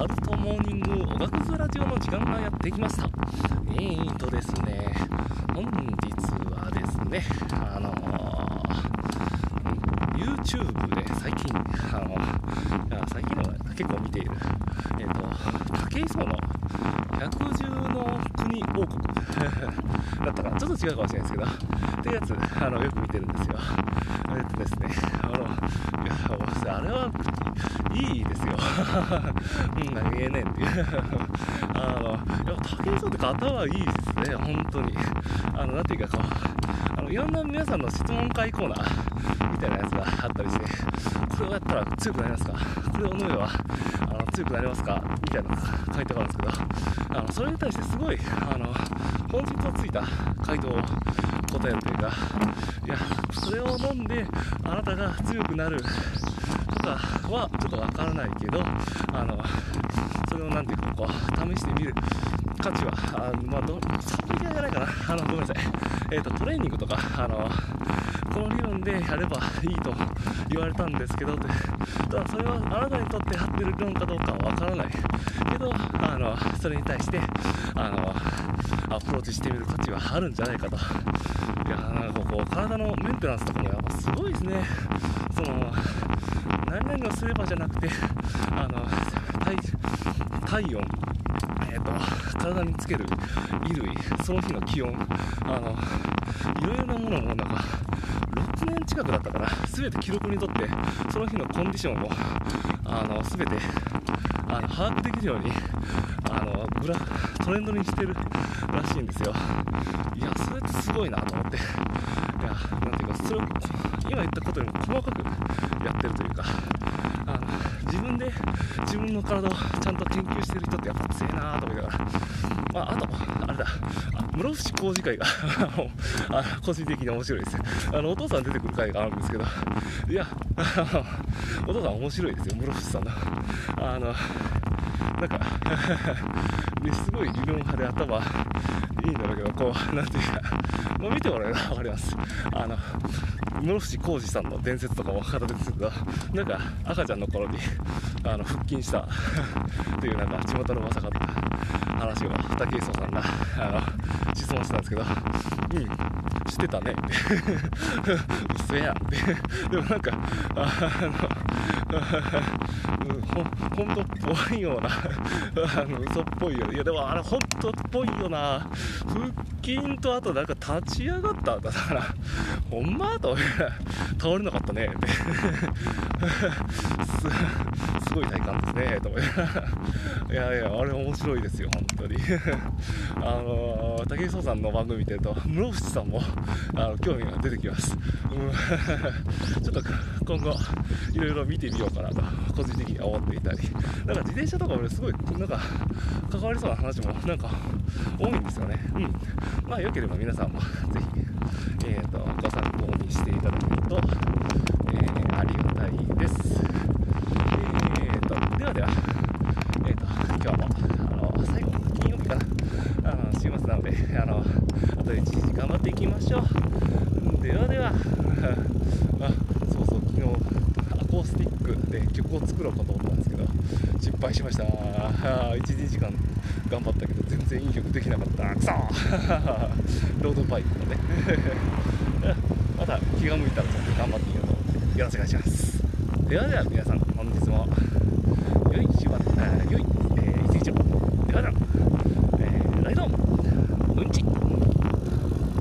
タルトモーニングおがくずラジオの時間がやってきました。えーとですね本日はですねあのー、YouTube で最近あのいや最近の結構見ているえっ、と武井壮の百獣の国王国 だったかな。ちょっと違うかもしれないですけどっていうやつあのよく見てるんですよ。えっとですねあのあれはいいですよ。うん何言えねえっていう。あのやっぱ武井壮って方はいいですね本当に。あのなんていうかこうあのいろんな皆さんの質問会コーナーみたいなやつがあったりしてこれをやったら強くなりますか？これを飲めばあの強くなりますか？みたいな回答があるんですけどあのそれに対してすごいあの本質をついた回答を答えるというかいやそれを飲んであなたが強くなるかはちょっとわからないけどあのそれを何ていうかこう試してみる価値はあのまあどサプリじゃないかな。あのごめんなさい。えっ、ー、とトレーニングとかあのこの理論でやればいいと言われたんですけどただそれはあなたにとって合ってる理論かどうかはわからないけどあのそれに対してあのアプローチしてみる価値はあるんじゃないかと。いやなんかこう体のメンテナンスとかもやっぱすごいですね。その何々をすればじゃなくて あの体温えーと、体につける衣類その日の気温あのいろいろなものもなんか6年近くだったから全て記録にとってその日のコンディションをあの全てあの把握できるようにあのグラトレンドにしてるらしいんですよ。いやそれってすごいなと思って。いやなんていうかそれを今言ったことよりも細かくやってるというかあの自分自分の体をちゃんと研究してる人ってやっぱ強いなと思いながら、まあ、あと、あれだ、室伏工事会が あ個人的に面白いです。あのお父さん出てくる回があるんですけど、いや、お父さん面白いですよ、室伏さんの。あのなんか ねすごい理論派で頭いいんだろうけど、こう、なんていうか、もう、見てもらえば分かります。あの室伏浩二さんの伝説とかも語ってるんですけどなんか赤ちゃんの頃にあの腹筋したというなんか地元のまさかった話を武井壮さんがあの質問してたんですけどうん知ってたね。っ て嘘や。ってでもなんかあのほんとっぽいようなあの嘘っぽいよ。いやでもあれ本当っぽいよな。腹筋とあとなんか立ち上がった。だからほんまと倒れなかったね。っ てすすごい体感ですね。と思いいやいやあれ面白いですよ本当に。あのー、武井壮さんの番組見てると室伏さんもあの興味が出てきます、うん、ちょっと今後いろいろ見てみようかなと個人的に思っていたり。なんか自転車とか俺すごいなんか関わりそうな話もなんか多いんですよね。うん。まあよければ皆さんもぜひえーと、ご参考にしていただけると、えー、ありがたいです。えーと、ではでは、えーと、今日もあの最後の金曜日かなあの週末なのであのあと1時頑張っていきましょう。ではでは。あそうそう昨日アコースティックで曲を作ろうかと思ったんですけど失敗しました。12時間頑張ったけど全然いい曲できなかった。くそ ロードバイクのね。また気が向いたらちょっと頑張ってみようと思ってよろしくお願いします。ではでは皆さん本日も。